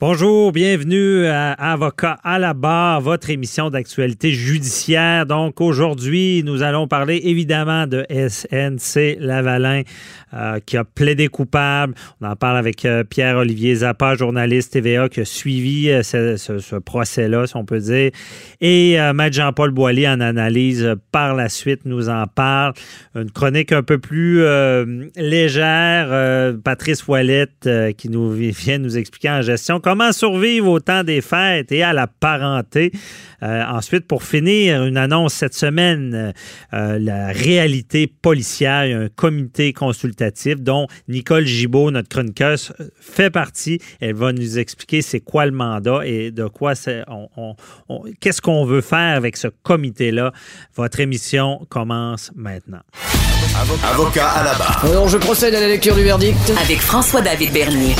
Bonjour, bienvenue à Avocat à la barre, votre émission d'actualité judiciaire. Donc aujourd'hui, nous allons parler évidemment de SNC Lavalin euh, qui a plaidé coupable. On en parle avec euh, Pierre-Olivier Zappa, journaliste TVA qui a suivi euh, ce, procès-là, si on peut dire. Et Maître Jean-Paul Boilly en analyse par la suite nous en parle. Une chronique un peu plus légère. Patrice Ouellette qui nous vient nous expliquer en gestion Comment survivre au temps des fêtes et à la parenté? Euh, ensuite, pour finir, une annonce cette semaine, euh, la réalité policière, il y a un comité consultatif dont Nicole Gibault, notre chroniqueuse, fait partie. Elle va nous expliquer c'est quoi le mandat et de quoi c'est, qu'est-ce qu'on veut faire avec ce comité-là. Votre émission commence maintenant. Avocat à la barre. Alors, je procède à la lecture du verdict. Avec François-David Bernier.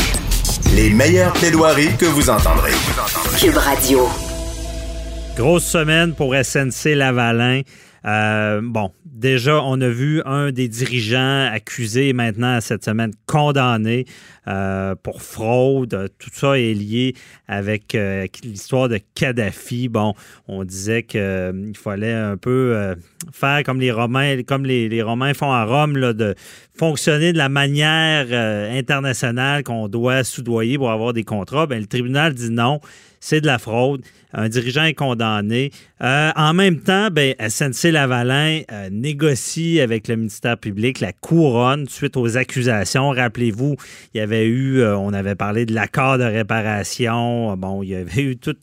Les meilleures plaidoiries que vous entendrez. Cube Radio. Grosse semaine pour SNC Lavalin. Euh, bon, déjà, on a vu un des dirigeants accusé maintenant cette semaine condamné euh, pour fraude. Tout ça est lié avec euh, l'histoire de Kadhafi. Bon, on disait qu'il fallait un peu faire comme les Romains, comme les, Romains font à Rome, de fonctionner de la manière internationale qu'on doit soudoyer pour avoir des contrats. Bien, le tribunal dit non c'est de la fraude. Un dirigeant est condamné. Euh, en même temps, ben, SNC-Lavalin euh, négocie avec le ministère public la couronne suite aux accusations. Rappelez-vous, il y avait eu, euh, on avait parlé de l'accord de réparation. Bon, il y avait eu tout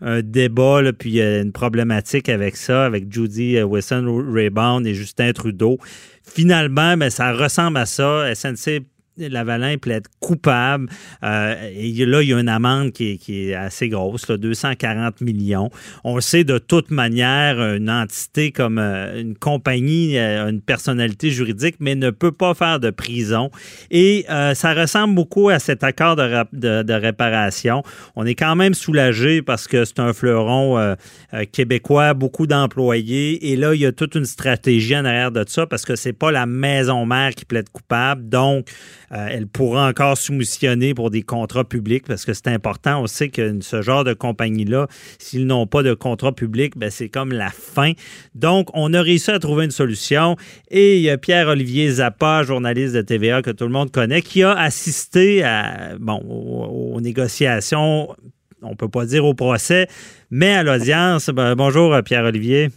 un, débat, puis une problématique avec ça, avec Judy Wilson-Raybound et Justin Trudeau. Finalement, ben, ça ressemble à ça. SNC Lavalin plaide coupable. Euh, et là, il y a une amende qui est, assez grosse, 240 millions. On sait de toute manière, une entité comme euh, une compagnie, euh, une personnalité juridique, mais ne peut pas faire de prison. Et ça ressemble beaucoup à cet accord de, réparation. On est quand même soulagé parce que c'est un fleuron québécois, beaucoup d'employés. Et là, il y a toute une stratégie en arrière de ça parce que c'est pas la maison mère qui plaide coupable. Donc, euh, elle pourra encore soumissionner pour des contrats publics parce que c'est important. On sait que ce genre de compagnie-là, s'ils n'ont pas de contrat public, ben c'est comme la fin. Donc, on a réussi à trouver une solution. Et il y a Pierre-Olivier Zappa, journaliste de TVA que tout le monde connaît, qui a assisté à, bon, aux, négociations on peut pas dire au procès, mais à l'audience. Ben, bonjour, Pierre-Olivier.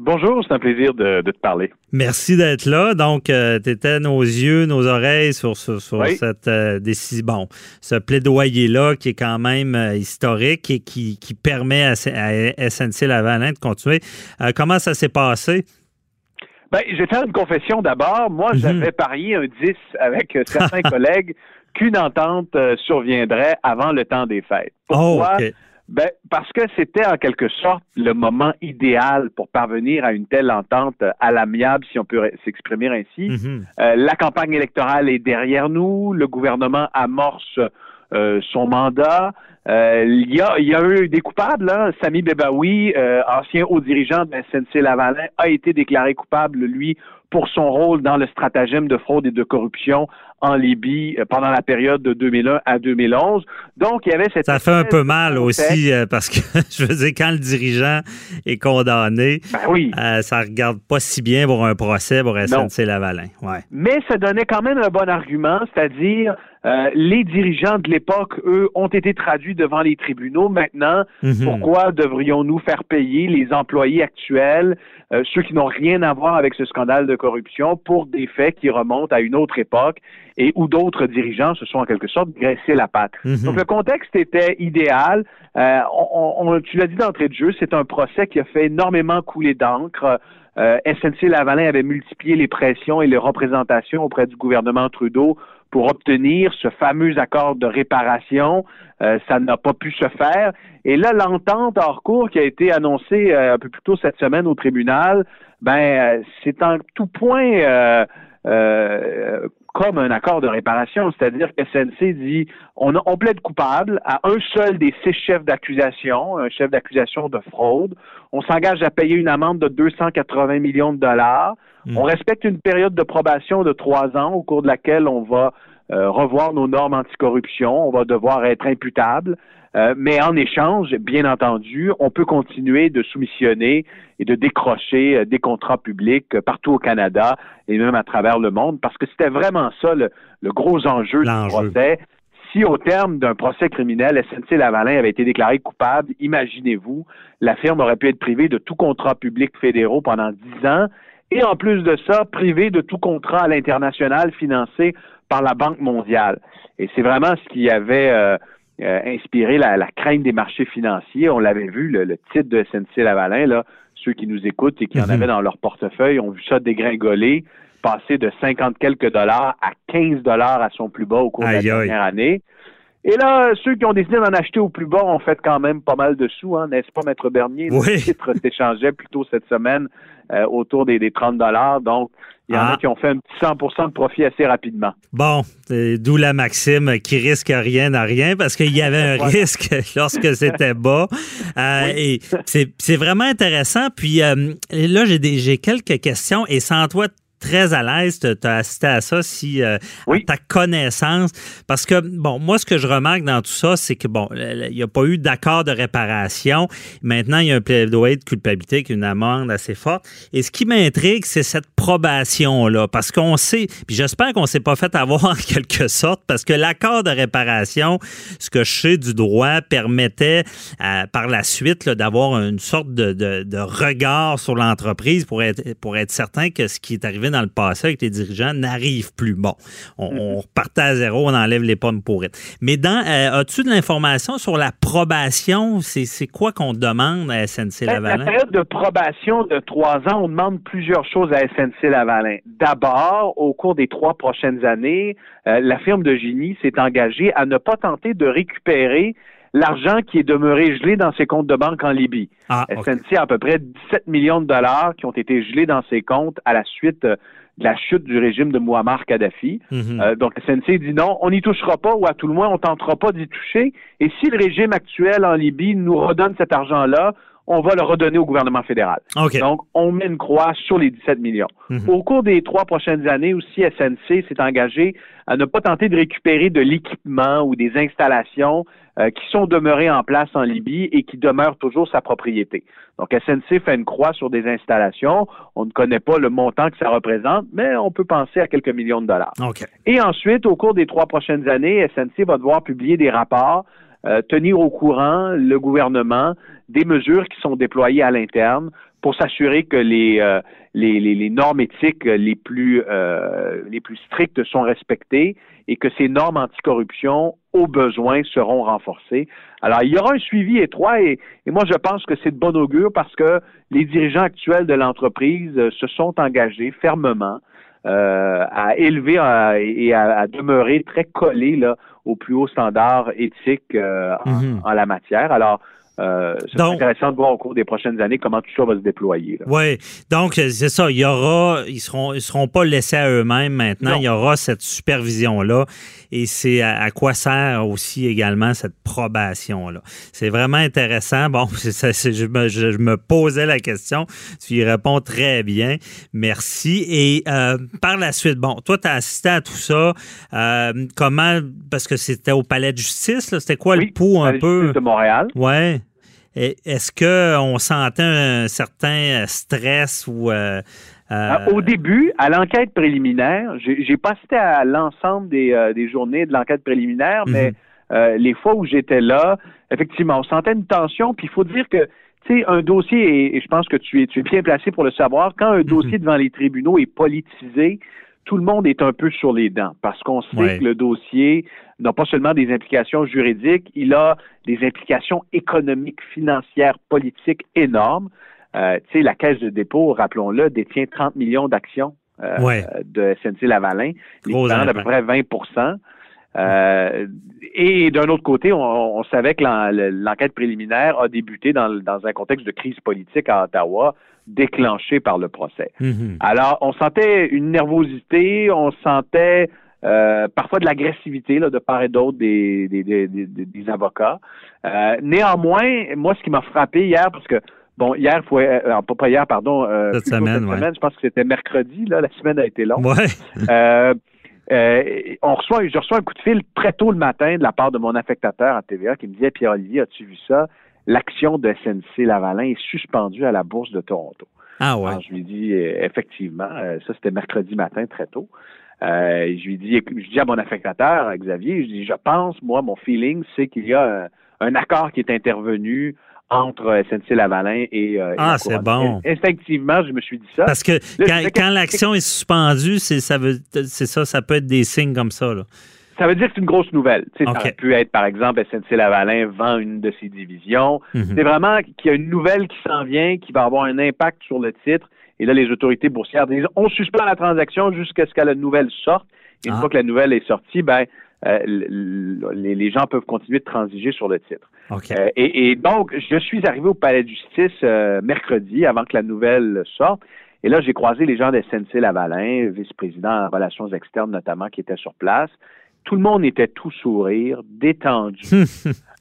Bonjour, c'est un plaisir de, te parler. Merci d'être là. Donc, euh, tu étais nos yeux, nos oreilles sur, cette euh, décision, bon, ce plaidoyer-là qui est quand même euh, historique et qui, permet à, SNC Lavalin de continuer. comment ça s'est passé? Ben, je vais faire une confession d'abord. Moi, mhm. j'avais parié un 10 avec certains collègues qu'une entente surviendrait avant le temps des fêtes. Oh, Pourquoi? Ben, parce que c'était en quelque sorte le moment idéal pour parvenir à une telle entente à l'amiable, si on peut s'exprimer ainsi. Mhm. Euh, la campagne électorale est derrière nous, le gouvernement amorce euh, son mandat. Euh, il, y a, y a eu des coupables. Hein. Sami Bebaoui, ancien haut dirigeant de SNC-Lavalin, a été déclaré coupable, lui, pour son rôle dans le stratagème de fraude et de corruption en Libye euh, pendant la période de 2001 à 2011. Donc, il y avait cette... Ça fait un peu mal aussi euh, parce que, je veux dire, quand le dirigeant est condamné, ben oui. Euh, ça regarde pas si bien pour un procès pour SNC-Lavalin. Ouais. Mais ça donnait quand même un bon argument, c'est-à-dire euh, les dirigeants de l'époque, eux, ont été traduits devant les tribunaux. Maintenant, mhm. pourquoi devrions-nous faire payer les employés actuels, euh, ceux qui n'ont rien à voir avec ce scandale de corruption, pour des faits qui remontent à une autre époque et où d'autres dirigeants se sont en quelque sorte graissés la patte. Mhm. Donc le contexte était idéal. Euh, on, tu l'as dit d'entrée de jeu, c'est un procès qui a fait énormément couler d'encre. SNC Lavalin avait multiplié les pressions et les représentations auprès du gouvernement Trudeau pour obtenir ce fameux accord de réparation. Euh, ça n'a pas pu se faire. Et là, l'entente hors cours qui a été annoncée euh, un peu plus tôt cette semaine au tribunal, ben, euh, c'est en tout point comme un accord de réparation, c'est-à-dire que SNC dit on, on plaide coupable à un seul des six chefs d'accusation, un chef d'accusation de fraude. On s'engage à payer une amende de 280 millions de dollars. Mm. On respecte une période de probation de trois ans au cours de laquelle on va revoir nos normes anticorruption, on va devoir être imputable. mais en échange, bien entendu, on peut continuer de soumissionner et de décrocher des contrats publics partout au Canada et même à travers le monde, parce que c'était vraiment ça le, le gros enjeu du procès si au terme d'un procès criminel, SNC Lavalin avait été déclaré coupable, imaginez-vous, la firme aurait pu être privée de tout contrat public fédéraux pendant dix ans et en plus de ça, privée de tout contrat à l'international financé par la Banque mondiale. Et c'est vraiment ce qui avait euh, euh, inspiré la, crainte des marchés financiers. On l'avait vu, le, titre de SNC Lavalin, là, ceux qui nous écoutent et qui en mhm. avaient dans leur portefeuille ont vu ça dégringoler passé de 50 quelques dollars à 15 dollars à son plus bas au cours de la dernière année. Et là, ceux qui ont décidé d'en acheter au plus bas ont fait quand même pas mal de sous, hein, n'est-ce pas, Maître Bernier? Oui. Le titre s'échangeait plutôt cette semaine euh, autour des, 30 dollars. Donc, il y en a ah. qui ont fait un petit 100% de profit assez rapidement. Bon, d'où la maxime qui risque rien à rien parce qu'il y avait un risque lorsque c'était bas. Euh, Et c'est vraiment intéressant. Puis euh, là, j'ai quelques questions et sans toi très à l'aise, tu as assisté à ça si euh, ta connaissance. Parce que, bon, moi, ce que je remarque dans tout ça, c'est que, bon, il n'y a pas eu d'accord de réparation. Maintenant, il y a un plaidoyer de culpabilité qui une amende assez forte. Et ce qui m'intrigue, c'est cette probation-là. Parce qu'on sait, puis j'espère qu'on ne s'est pas fait avoir en quelque sorte, parce que l'accord de réparation, ce que je sais du droit, permettait euh, par la suite d'avoir une sorte de, de, de regard sur l'entreprise pour être, pour être certain que ce qui est arrivé dans le passé avec les dirigeants n'arrive plus. Bon, on, mm-hmm. repartait à zéro, on enlève les pommes pourrites. Mais dans, euh, as-tu de l'information sur la probation? C'est quoi qu'on demande à SNC ben? La période de probation de trois ans, on demande plusieurs choses à SNC D'abord, au cours des trois prochaines années, euh, la firme de génie s'est engagée à ne pas tenter de récupérer l'argent qui est demeuré gelé dans ses comptes de banque en Libye. Ah, SNC a à peu près 17 millions de dollars qui ont été gelés dans ses comptes à la suite euh, de la chute du régime de Muammar Kadhafi. Mhm. Euh, donc, SNC dit non, on n'y touchera pas, ou à tout le moins, on tentera pas d'y toucher. Et si le régime actuel en Libye nous redonne cet argent-là, on va le redonner au gouvernement fédéral. Donc, on met une croix sur les 17 millions. Mhm. Au cours des trois prochaines années aussi, SNC s'est engagé à ne pas tenter de récupérer de l'équipement ou des installations euh, qui sont demeurées en place en Libye et qui demeurent toujours sa propriété. Donc, SNC fait une croix sur des installations. On ne connaît pas le montant que ça représente, mais on peut penser à quelques millions de dollars. Et ensuite, au cours des trois prochaines années, SNC va devoir publier des rapports euh, tenir au courant le gouvernement des mesures qui sont déployées à l'interne pour s'assurer que les, euh, les, les, normes éthiques les plus, euh, les plus strictes sont respectées et que ces normes anticorruption, au besoin, seront renforcées. Alors, il y aura un suivi étroit et, et moi, je pense que c'est de bon augure parce que les dirigeants actuels de l'entreprise se sont engagés fermement euh, à élever et à, demeurer très collés là, au plus haut standard éthique euh, mhm. en, la matière. Alors, euh, c'est intéressant de voir au cours des prochaines années comment tout ça va se déployer. Oui, donc c'est ça. Il y aura, ils seront, ils seront pas laissés à eux-mêmes maintenant. Il y aura cette supervision là, et c'est à, quoi sert aussi également cette probation là. C'est vraiment intéressant. Bon, ça, je, me, je, me, posais la question. Tu y réponds très bien. Merci. Et euh, par la suite, bon, toi, tu as assisté à tout ça. Euh, comment, parce que c'était au palais de justice, c'était quoi le pouls un peu? de Montréal. Ouais. Est-ce qu'on sentait un certain stress ou... Euh, euh, au début, à l'enquête préliminaire, j'ai pas assisté à l'ensemble des, euh, des, journées de l'enquête préliminaire, mhm. mais les fois où j'étais là, effectivement, on sentait une tension. Puis il faut dire que, tu sais, un dossier, et, je pense que tu es, tu es bien placé pour le savoir, quand un mhm. dossier devant les tribunaux est politisé, tout le monde est un peu sur les dents parce qu'on sait que le dossier n'a pas seulement des implications juridiques, il a des implications économiques, financières, politiques énormes. Euh, tu sais, la Caisse de dépôt, rappelons-le, détient 30 millions d'actions euh, de SNC Lavalin, l'équivalent d'à peu près 20% euh, et d'un autre côté, on, savait que l'enquête préliminaire a débuté dans, dans, un contexte de crise politique à Ottawa déclenché par le procès. Mhm. Alors, on sentait une nervosité, on sentait euh, parfois de l'agressivité de part et d'autre des, des, des, des, avocats. Euh, néanmoins, moi, ce qui m'a frappé hier, parce que Bon, hier, faut, euh, pas hier, pardon. cette semaine, cette semaine je pense que c'était mercredi, là, la semaine a été longue. Ouais. euh, on reçoit, je reçois un coup de fil très tôt le matin de la part de mon affectateur à TVA qui me disait Pierre-Olivier, as-tu vu ça? L'action de SNC Lavalin est suspendue à la Bourse de Toronto. Ah ouais. Alors, je lui dis euh, effectivement, euh, ça c'était mercredi matin très tôt. Euh, je lui dis, je dis à mon affectateur, Xavier, je dis, je pense, moi, mon feeling, c'est qu'il y a un, un accord qui est intervenu entre SNC Lavalin et, euh, Ah, c'est bon. Instinctivement, je me suis dit ça. Parce que Là, quand, l'action est suspendue, c'est ça, veut- c'est ça, ça peut être des signes comme ça. Là. Ça veut dire que c'est une grosse nouvelle. Tu sais, OK. Ça aurait pu être, par exemple, SNC Lavalin vend une de ses divisions. Mhm. C'est vraiment qu'il y a une nouvelle qui s'en vient, qui va avoir un impact sur le titre. Et là, les autorités boursières disent on suspend la transaction jusqu'à ce que la nouvelle sorte. Et une Ah. fois que la nouvelle est sortie, ben euh, les, les gens peuvent continuer de transiger sur le titre. OK. Euh, et, et donc, je suis arrivé au palais de justice euh, mercredi avant que la nouvelle sorte. Et là, j'ai croisé les gens de SNC Lavalin, vice-président en relations externes notamment, qui étaient sur place. Tout le monde était tout sourire, détendu.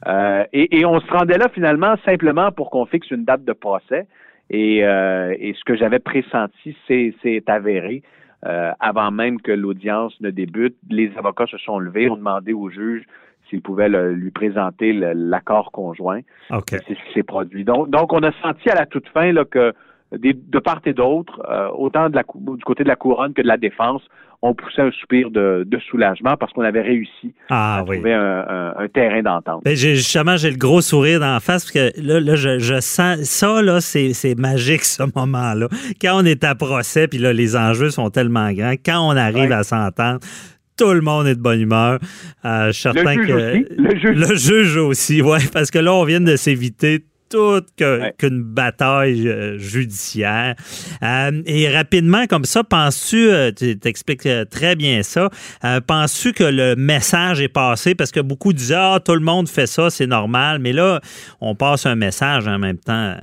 Euh, et, et on se rendait là finalement simplement pour qu'on fixe une date de procès. Et, euh, et ce que j'avais pressenti, c'est c'est avéré. Euh, avant même que l'audience ne débute, les avocats se sont levés, ont demandé au juge s'il pouvait le- lui présenter l'accord conjoint. C'est ce qui s'est produit. Donc, donc, on a senti à la toute fin là, que des- de part et d'autre, euh, autant de la, cou- du côté de la couronne que de la défense, on poussait un soupir de, de soulagement parce qu'on avait réussi Ah à oui. trouver un, un- un terrain d'entente. Ben, j'ai, justement, j'ai le gros sourire d'en face parce que là, là je, je sens ça, là, c'est, c'est magique ce moment-là. Quand on est à procès, puis là, les enjeux sont tellement grands, quand on arrive Ouais. à s'entendre, tout le monde est de bonne humeur. Euh, je suis certain Le juge que aussi. Le juge. le juge aussi, ouais, parce que là, on vient de s'éviter toute Ouais. qu'une bataille euh, judiciaire. Euh, et rapidement, comme ça, penses-tu, euh, tu t'expliques très bien ça, euh, penses-tu que le message est passé? Parce que beaucoup disaient, ah, tout le monde fait ça, c'est normal. Mais là, on passe un message en même temps.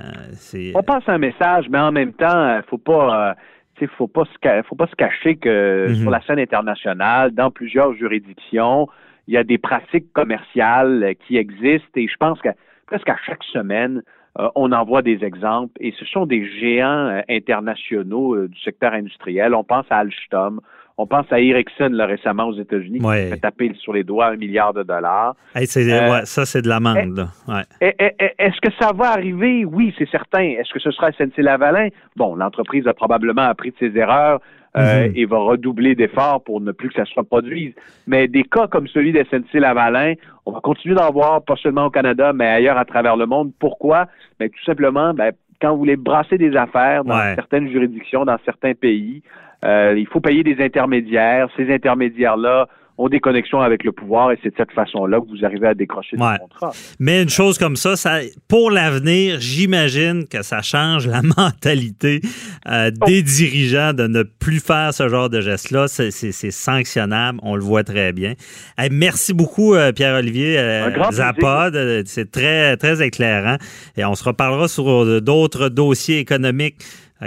On passe un message, mais en même temps, il faut pas, euh, sais, faut pas se, faut pas se cacher que Mhm. sur la scène internationale, dans plusieurs juridictions, il y a des pratiques commerciales qui existent et je pense que presque à chaque semaine, euh, on en voit des exemples et ce sont des géants euh, internationaux euh, du secteur industriel. On pense à Alstom, on pense à Ericsson là, récemment aux États-Unis qui Ouais. fait taper sur les doigts un milliard de dollars. Hey, Euh, ouais, ça, c'est de l'amende. Ouais. Est-ce que ça va arriver? Oui, c'est certain. Est-ce que ce sera SNC-Lavalin? Bon, l'entreprise a probablement appris de ses erreurs euh, Mhm. et va redoubler d'efforts pour ne plus que ça se reproduise. Mais des cas comme celui de SNC-Lavalin, on va continuer d'en voir, pas seulement au Canada, mais ailleurs à travers le monde. Pourquoi? Ben, tout simplement, ben, quand vous voulez brasser des affaires dans Ouais. certaines juridictions, dans certains pays, euh, il faut payer des intermédiaires. Ces intermédiaires-là ont des connexions avec le pouvoir et c'est de cette façon-là que vous arrivez à décrocher Ouais. des contrats. Mais une chose comme ça, ça pour l'avenir, j'imagine que ça change la mentalité euh, des dirigeants de ne plus faire ce genre de geste-là. C'est, sanctionnable, on le voit très bien. Hey, merci beaucoup, euh, Pierre-Olivier euh. Zapod. C'est très, très éclairant. Et on se reparlera sur d'autres dossiers économiques.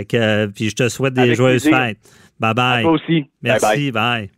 Que, puis je te souhaite des Avec joyeuses plaisir. fêtes. Bye bye. Toi aussi. Bye bye. Merci, bye.